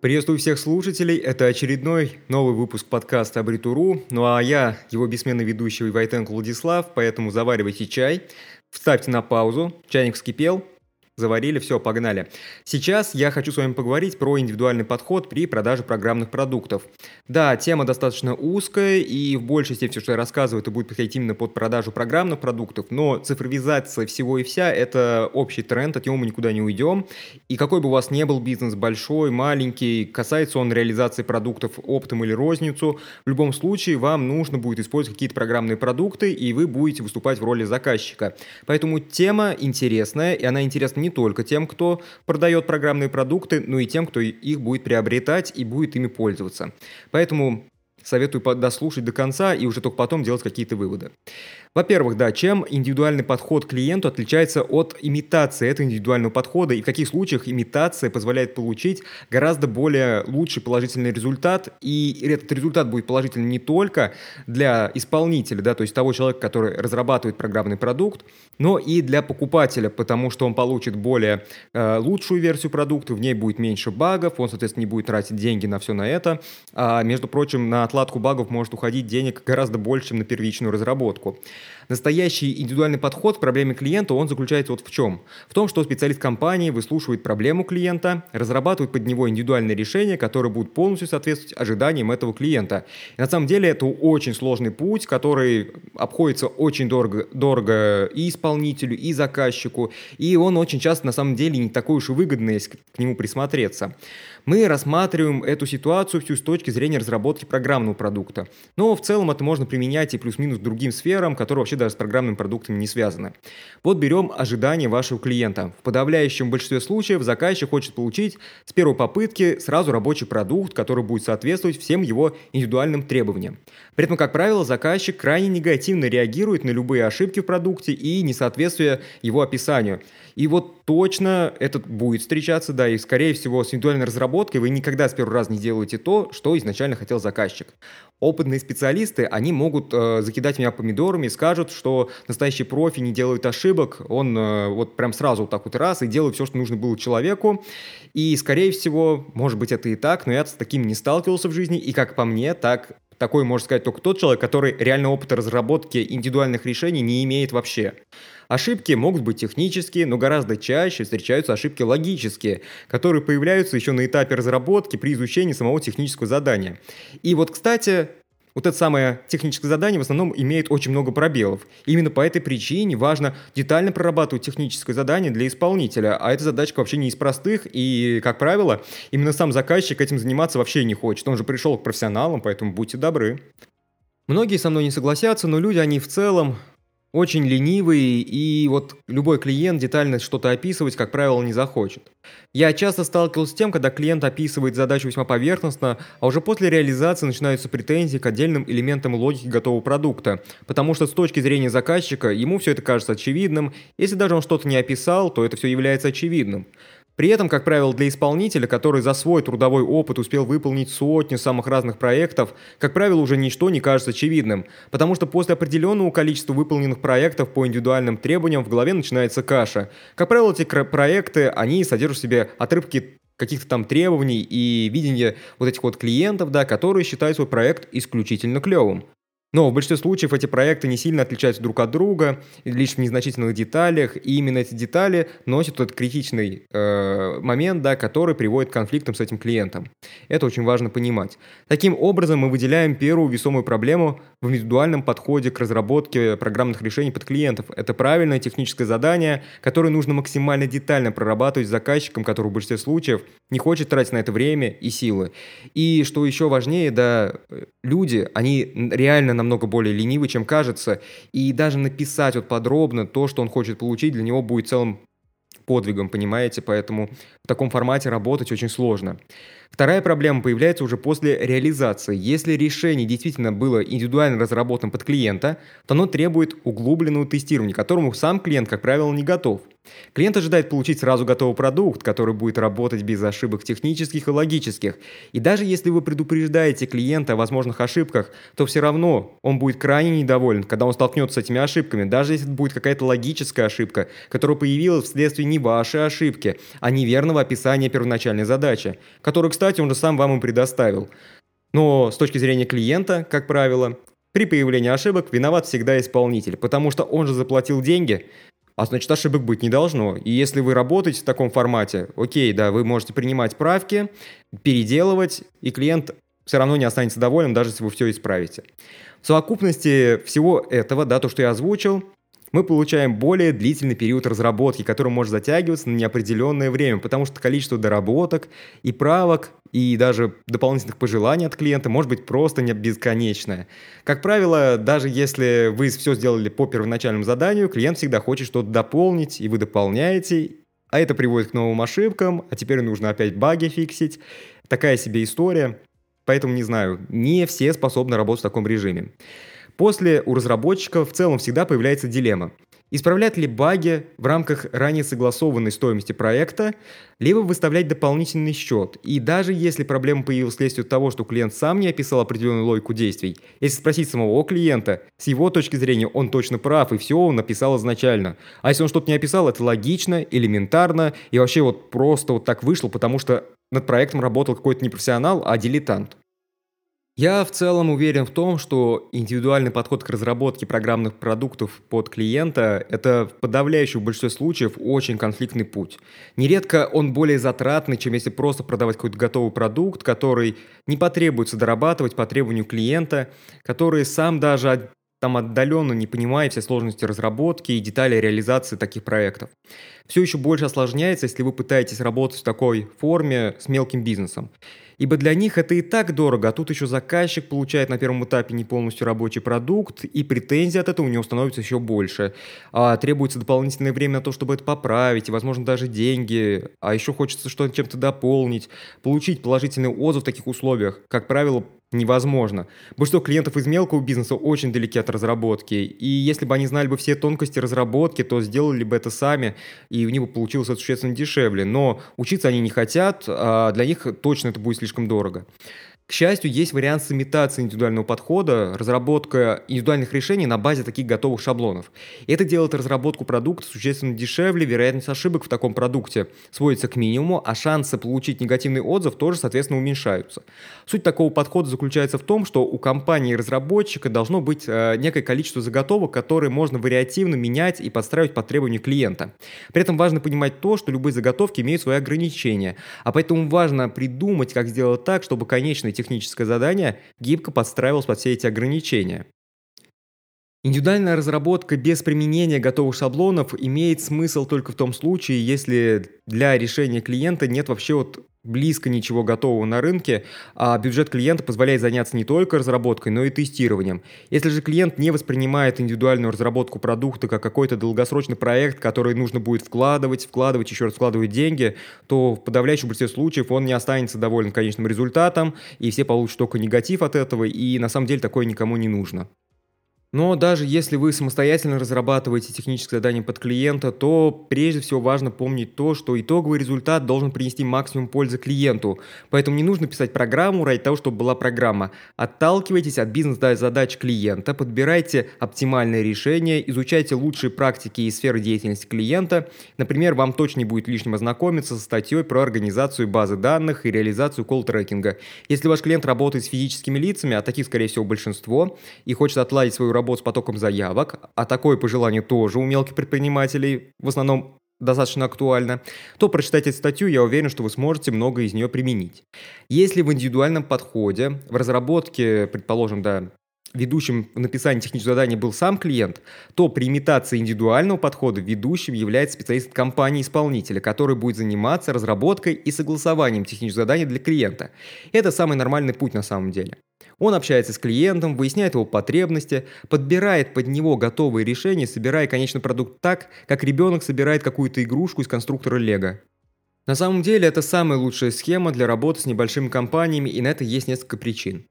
Приветствую всех слушателей. Это очередной новый выпуск подкаста Абритуру. Ну а я, его бессменный ведущий Войтенко Владислав, поэтому заваривайте чай, вставьте на паузу, чайник вскипел, Заварили, все, погнали. Сейчас я хочу с вами поговорить про индивидуальный подход при продаже программных продуктов. Да, тема достаточно узкая, и в большей степени все, что я рассказываю, это будет подходить именно под продажу программных продуктов, но цифровизация всего и вся – это общий тренд, от него мы никуда не уйдем. И какой бы у вас ни был бизнес, большой, маленький, касается он реализации продуктов оптом или розницу, в любом случае вам нужно будет использовать какие-то программные продукты, и вы будете выступать в роли заказчика. Поэтому тема интересная, и она интересна не не только тем, кто продает программные продукты, но и тем, кто их будет приобретать и будет ими пользоваться. Поэтому советую дослушать до конца и уже только потом делать какие-то выводы. Во-первых, да, чем индивидуальный подход к клиенту отличается от имитации этого индивидуального подхода и в каких случаях имитация позволяет получить гораздо более лучший положительный результат, и этот результат будет положительным не только для исполнителя, да, то есть того человека, который разрабатывает программный продукт, но и для покупателя, потому что он получит более э, лучшую версию продукта, в ней будет меньше багов, он, соответственно, не будет тратить деньги на все на это, а, между прочим, на отладку багов может уходить денег гораздо больше, чем на первичную разработку. Настоящий индивидуальный подход к проблеме клиента, он заключается вот в чем? В том, что специалист компании выслушивает проблему клиента, разрабатывает под него индивидуальные решения, которые будут полностью соответствовать ожиданиям этого клиента. И на самом деле это очень сложный путь, который обходится очень дорого, дорого и исполнителю, и заказчику, и он очень часто на самом деле не такой уж и выгодный, если к нему присмотреться. Мы рассматриваем эту ситуацию всю с точки зрения разработки программного продукта. Но в целом это можно применять и плюс-минус другим сферам, которые вообще даже с программными продуктами не связаны. Вот берем ожидания вашего клиента. В подавляющем большинстве случаев заказчик хочет получить с первой попытки сразу рабочий продукт, который будет соответствовать всем его индивидуальным требованиям. При этом, как правило, заказчик крайне негативно реагирует на любые ошибки в продукте и несоответствие его описанию. И вот точно этот будет встречаться, да, и скорее всего с индивидуальной разработкой вы никогда с первого раза не делаете то, что изначально хотел заказчик. Опытные специалисты, они могут э, закидать меня помидорами и скажут, что настоящий профи не делает ошибок, он э, вот прям сразу вот так вот раз и делает все, что нужно было человеку. И, скорее всего, может быть, это и так, но я с таким не сталкивался в жизни, и как по мне, так такой может сказать только тот человек, который реально опыта разработки индивидуальных решений не имеет вообще. Ошибки могут быть технические, но гораздо чаще встречаются ошибки логические, которые появляются еще на этапе разработки при изучении самого технического задания. И вот, кстати, вот это самое техническое задание в основном имеет очень много пробелов. Именно по этой причине важно детально прорабатывать техническое задание для исполнителя, а эта задачка вообще не из простых, и, как правило, именно сам заказчик этим заниматься вообще не хочет. Он же пришел к профессионалам, поэтому будьте добры. Многие со мной не согласятся, но люди, они в целом очень ленивый, и вот любой клиент детально что-то описывать, как правило, не захочет. Я часто сталкивался с тем, когда клиент описывает задачу весьма поверхностно, а уже после реализации начинаются претензии к отдельным элементам логики готового продукта, потому что с точки зрения заказчика ему все это кажется очевидным, если даже он что-то не описал, то это все является очевидным. При этом, как правило, для исполнителя, который за свой трудовой опыт успел выполнить сотни самых разных проектов, как правило, уже ничто не кажется очевидным, потому что после определенного количества выполненных проектов по индивидуальным требованиям в голове начинается каша. Как правило, эти проекты, они содержат в себе отрывки каких-то там требований и видения вот этих вот клиентов, да, которые считают свой проект исключительно клевым. Но в большинстве случаев эти проекты не сильно отличаются друг от друга, лишь в незначительных деталях, и именно эти детали носят тот критичный э, момент, да, который приводит к конфликтам с этим клиентом. Это очень важно понимать. Таким образом, мы выделяем первую весомую проблему в индивидуальном подходе к разработке программных решений под клиентов. Это правильное техническое задание, которое нужно максимально детально прорабатывать с заказчиком, который в большинстве случаев не хочет тратить на это время и силы. И что еще важнее, да, люди, они реально намного более ленивый, чем кажется, и даже написать вот подробно то, что он хочет получить, для него будет целым подвигом, понимаете, поэтому в таком формате работать очень сложно. Вторая проблема появляется уже после реализации. Если решение действительно было индивидуально разработано под клиента, то оно требует углубленного тестирования, к которому сам клиент, как правило, не готов – Клиент ожидает получить сразу готовый продукт, который будет работать без ошибок технических и логических. И даже если вы предупреждаете клиента о возможных ошибках, то все равно он будет крайне недоволен, когда он столкнется с этими ошибками, даже если это будет какая-то логическая ошибка, которая появилась вследствие не вашей ошибки, а неверного описания первоначальной задачи, которую, кстати, он же сам вам и предоставил. Но с точки зрения клиента, как правило, при появлении ошибок виноват всегда исполнитель, потому что он же заплатил деньги, а значит ошибок быть не должно. И если вы работаете в таком формате, окей, да, вы можете принимать правки, переделывать, и клиент все равно не останется доволен, даже если вы все исправите. В совокупности всего этого, да, то, что я озвучил, мы получаем более длительный период разработки, который может затягиваться на неопределенное время, потому что количество доработок и правок и даже дополнительных пожеланий от клиента может быть просто не бесконечное. Как правило, даже если вы все сделали по первоначальному заданию, клиент всегда хочет что-то дополнить, и вы дополняете, а это приводит к новым ошибкам, а теперь нужно опять баги фиксить. Такая себе история. Поэтому, не знаю, не все способны работать в таком режиме. После у разработчиков в целом всегда появляется дилемма. Исправлять ли баги в рамках ранее согласованной стоимости проекта, либо выставлять дополнительный счет. И даже если проблема появилась вследствие того, что клиент сам не описал определенную логику действий, если спросить самого клиента, с его точки зрения он точно прав, и все он написал изначально. А если он что-то не описал, это логично, элементарно, и вообще вот просто вот так вышло, потому что над проектом работал какой-то не профессионал, а дилетант. Я в целом уверен в том, что индивидуальный подход к разработке программных продуктов под клиента – это в подавляющем большинстве случаев очень конфликтный путь. Нередко он более затратный, чем если просто продавать какой-то готовый продукт, который не потребуется дорабатывать по требованию клиента, который сам даже там отдаленно не понимает все сложности разработки и детали реализации таких проектов. Все еще больше осложняется, если вы пытаетесь работать в такой форме с мелким бизнесом. Ибо для них это и так дорого, а тут еще заказчик получает на первом этапе не полностью рабочий продукт, и претензий от этого у него становится еще больше. А требуется дополнительное время на то, чтобы это поправить, и, возможно, даже деньги. А еще хочется что-то чем-то дополнить. Получить положительный отзыв в таких условиях, как правило, невозможно. Большинство клиентов из мелкого бизнеса очень далеки от разработки, и если бы они знали бы все тонкости разработки, то сделали бы это сами, и у них бы получилось это существенно дешевле. Но учиться они не хотят, а для них точно это будет слишком дорого. К счастью, есть вариант с имитацией индивидуального подхода, разработка индивидуальных решений на базе таких готовых шаблонов. Это делает разработку продукта существенно дешевле, вероятность ошибок в таком продукте сводится к минимуму, а шансы получить негативный отзыв тоже, соответственно, уменьшаются. Суть такого подхода заключается в том, что у компании-разработчика должно быть э, некое количество заготовок, которые можно вариативно менять и подстраивать под требования клиента. При этом важно понимать то, что любые заготовки имеют свои ограничения, а поэтому важно придумать, как сделать так, чтобы конечный техническое задание гибко подстраивалось под все эти ограничения. Индивидуальная разработка без применения готовых шаблонов имеет смысл только в том случае, если для решения клиента нет вообще вот близко ничего готового на рынке, а бюджет клиента позволяет заняться не только разработкой, но и тестированием. Если же клиент не воспринимает индивидуальную разработку продукта как какой-то долгосрочный проект, который нужно будет вкладывать, вкладывать, еще раз вкладывать деньги, то в подавляющем большинстве случаев он не останется доволен конечным результатом, и все получат только негатив от этого, и на самом деле такое никому не нужно. Но даже если вы самостоятельно разрабатываете техническое задание под клиента, то прежде всего важно помнить то, что итоговый результат должен принести максимум пользы клиенту. Поэтому не нужно писать программу ради того, чтобы была программа. Отталкивайтесь от бизнес-задач клиента, подбирайте оптимальное решение, изучайте лучшие практики и сферы деятельности клиента. Например, вам точно не будет лишним ознакомиться со статьей про организацию базы данных и реализацию колл-трекинга. Если ваш клиент работает с физическими лицами, а таких, скорее всего, большинство, и хочет отладить свою работу, работу с потоком заявок, а такое пожелание тоже у мелких предпринимателей, в основном достаточно актуально, то прочитайте статью, я уверен, что вы сможете много из нее применить. Если в индивидуальном подходе, в разработке, предположим, да, ведущим в написании технического задания был сам клиент, то при имитации индивидуального подхода ведущим является специалист компании-исполнителя, который будет заниматься разработкой и согласованием технического задания для клиента. Это самый нормальный путь на самом деле. Он общается с клиентом, выясняет его потребности, подбирает под него готовые решения, собирая конечный продукт так, как ребенок собирает какую-то игрушку из конструктора Лего. На самом деле это самая лучшая схема для работы с небольшими компаниями, и на это есть несколько причин.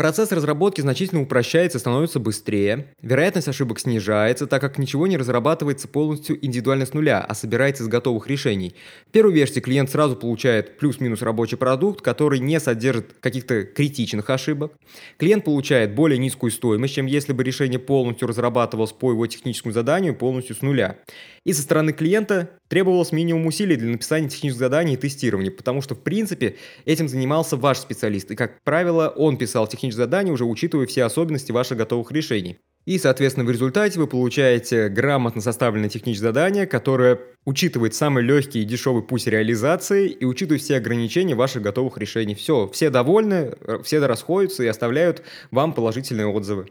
Процесс разработки значительно упрощается и становится быстрее. Вероятность ошибок снижается, так как ничего не разрабатывается полностью индивидуально с нуля, а собирается из готовых решений. В первой версии клиент сразу получает плюс-минус рабочий продукт, который не содержит каких-то критичных ошибок. Клиент получает более низкую стоимость, чем если бы решение полностью разрабатывалось по его техническому заданию полностью с нуля. И со стороны клиента требовалось минимум усилий для написания технических заданий и тестирования, потому что, в принципе, этим занимался ваш специалист. И, как правило, он писал технические задания, уже учитывая все особенности ваших готовых решений. И, соответственно, в результате вы получаете грамотно составленное техническое задание, которое учитывает самый легкий и дешевый путь реализации и учитывает все ограничения ваших готовых решений. Все, все довольны, все расходятся и оставляют вам положительные отзывы.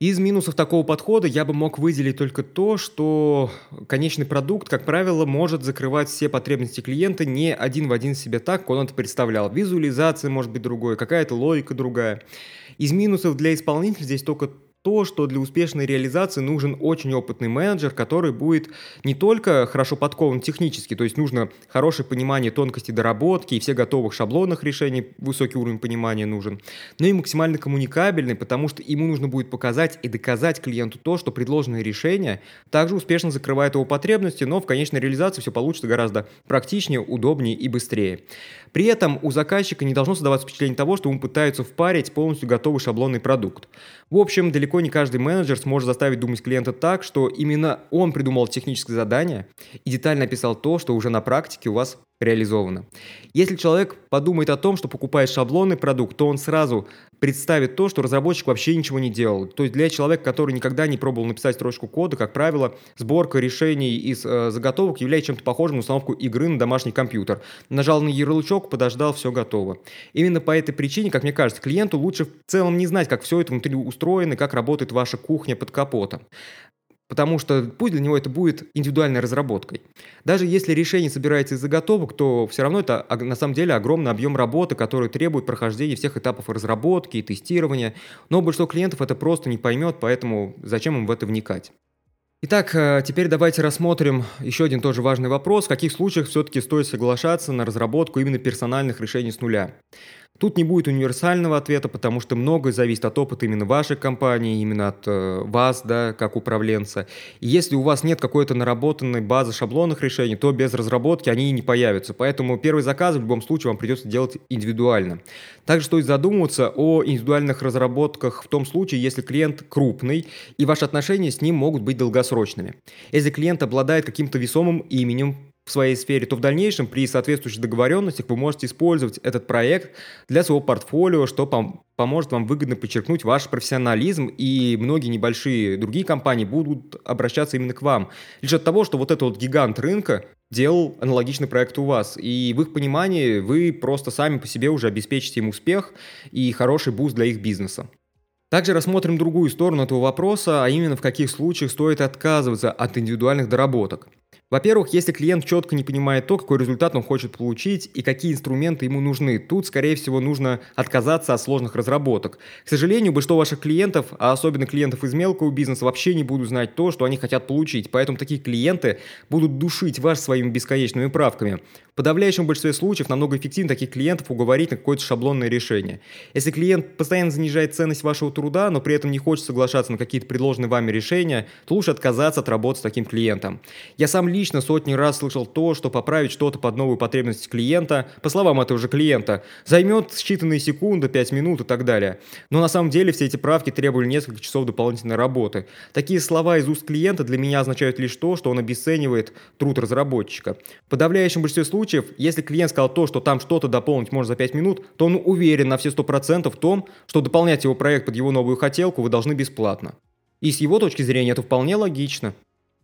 Из минусов такого подхода я бы мог выделить только то, что конечный продукт, как правило, может закрывать все потребности клиента не один в один себе так, как он это представлял. Визуализация может быть другой, какая-то логика другая. Из минусов для исполнителя здесь только то, что для успешной реализации нужен очень опытный менеджер, который будет не только хорошо подкован технически, то есть нужно хорошее понимание тонкости доработки и всех готовых шаблонных решений, высокий уровень понимания нужен, но и максимально коммуникабельный, потому что ему нужно будет показать и доказать клиенту то, что предложенное решение также успешно закрывает его потребности, но в конечной реализации все получится гораздо практичнее, удобнее и быстрее. При этом у заказчика не должно создаваться впечатление того, что ему пытаются впарить полностью готовый шаблонный продукт. В общем, далеко не каждый менеджер сможет заставить думать клиента так, что именно он придумал техническое задание и детально описал то, что уже на практике у вас реализовано. Если человек подумает о том, что покупает шаблонный продукт, то он сразу представит то, что разработчик вообще ничего не делал. То есть для человека, который никогда не пробовал написать строчку кода, как правило, сборка решений из э, заготовок является чем-то похожим на установку игры на домашний компьютер. Нажал на ярлычок, подождал, все готово. Именно по этой причине, как мне кажется, клиенту лучше в целом не знать, как все это внутри устроено, как работает ваша кухня под капотом. Потому что пусть для него это будет индивидуальной разработкой. Даже если решение собирается из заготовок, то все равно это на самом деле огромный объем работы, который требует прохождения всех этапов разработки и тестирования. Но большинство клиентов это просто не поймет, поэтому зачем им в это вникать? Итак, э, теперь давайте рассмотрим еще один тоже важный вопрос. В каких случаях все-таки стоит соглашаться на разработку именно персональных решений с нуля? Тут не будет универсального ответа, потому что многое зависит от опыта именно вашей компании, именно от э, вас, да, как управленца. И если у вас нет какой-то наработанной базы шаблонных решений, то без разработки они и не появятся. Поэтому первый заказ в любом случае вам придется делать индивидуально. Также стоит задумываться о индивидуальных разработках в том случае, если клиент крупный и ваши отношения с ним могут быть долгосрочными. Если клиент обладает каким-то весомым именем, в своей сфере, то в дальнейшем при соответствующих договоренностях вы можете использовать этот проект для своего портфолио, что пом поможет вам выгодно подчеркнуть ваш профессионализм, и многие небольшие другие компании будут обращаться именно к вам. Лишь от того, что вот этот вот гигант рынка делал аналогичный проект у вас, и в их понимании вы просто сами по себе уже обеспечите им успех и хороший буст для их бизнеса. Также рассмотрим другую сторону этого вопроса, а именно в каких случаях стоит отказываться от индивидуальных доработок. Во-первых, если клиент четко не понимает то, какой результат он хочет получить и какие инструменты ему нужны, тут, скорее всего, нужно отказаться от сложных разработок. К сожалению, большинство ваших клиентов, а особенно клиентов из мелкого бизнеса, вообще не будут знать то, что они хотят получить. Поэтому такие клиенты будут душить вас своими бесконечными правками. Подавляющем большинстве случаев намного эффективнее таких клиентов уговорить на какое-то шаблонное решение. Если клиент постоянно занижает ценность вашего труда, но при этом не хочет соглашаться на какие-то предложенные вами решения, то лучше отказаться от работы с таким клиентом. Я сам лично сотни раз слышал то, что поправить что-то под новую потребность клиента, по словам этого же клиента, займет считанные секунды, 5 минут и так далее. Но на самом деле все эти правки требовали несколько часов дополнительной работы. Такие слова из уст клиента для меня означают лишь то, что он обесценивает труд разработчика. В подавляющем большинстве случаев, если клиент сказал то, что там что-то дополнить можно за 5 минут, то он уверен на все 100% в том, что дополнять его проект под его новую хотелку вы должны бесплатно. И с его точки зрения это вполне логично.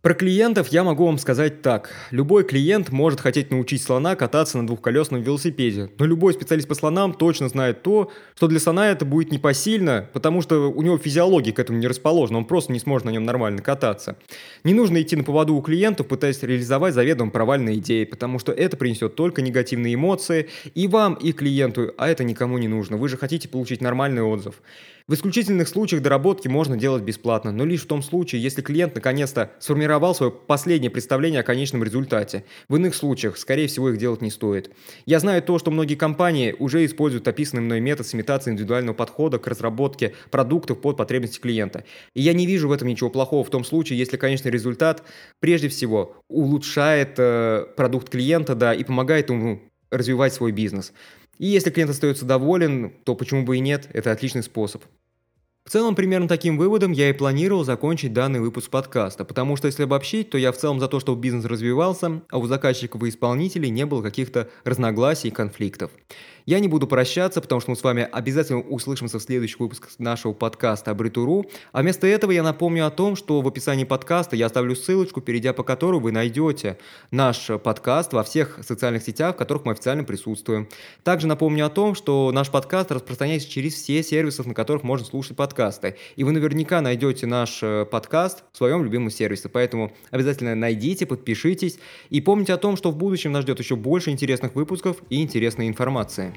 Про клиентов я могу вам сказать так. Любой клиент может хотеть научить слона кататься на двухколесном велосипеде, но любой специалист по слонам точно знает то, что для слона это будет непосильно, потому что у него физиология к этому не расположена, он просто не сможет на нем нормально кататься. Не нужно идти на поводу у клиентов, пытаясь реализовать заведомо провальные идеи, потому что это принесет только негативные эмоции и вам, и клиенту, а это никому не нужно. Вы же хотите получить нормальный отзыв. В исключительных случаях доработки можно делать бесплатно, но лишь в том случае, если клиент наконец-то сформировал сформировал свое последнее представление о конечном результате. В иных случаях, скорее всего, их делать не стоит. Я знаю то, что многие компании уже используют описанный мной метод с имитацией индивидуального подхода к разработке продуктов под потребности клиента. И я не вижу в этом ничего плохого в том случае, если конечный результат прежде всего улучшает э, продукт клиента, да, и помогает ему развивать свой бизнес. И если клиент остается доволен, то почему бы и нет, это отличный способ. В целом, примерно таким выводом я и планировал закончить данный выпуск подкаста, потому что если обобщить, то я в целом за то, чтобы бизнес развивался, а у заказчиков и исполнителей не было каких-то разногласий и конфликтов. Я не буду прощаться, потому что мы с вами обязательно услышимся в следующих выпусках нашего подкаста Абритуру. А вместо этого я напомню о том, что в описании подкаста я оставлю ссылочку, перейдя по которой вы найдете наш подкаст во всех социальных сетях, в которых мы официально присутствуем. Также напомню о том, что наш подкаст распространяется через все сервисы, на которых можно слушать подкасты. И вы наверняка найдете наш э, подкаст в своем любимом сервисе. Поэтому обязательно найдите, подпишитесь и помните о том, что в будущем нас ждет еще больше интересных выпусков и интересной информации.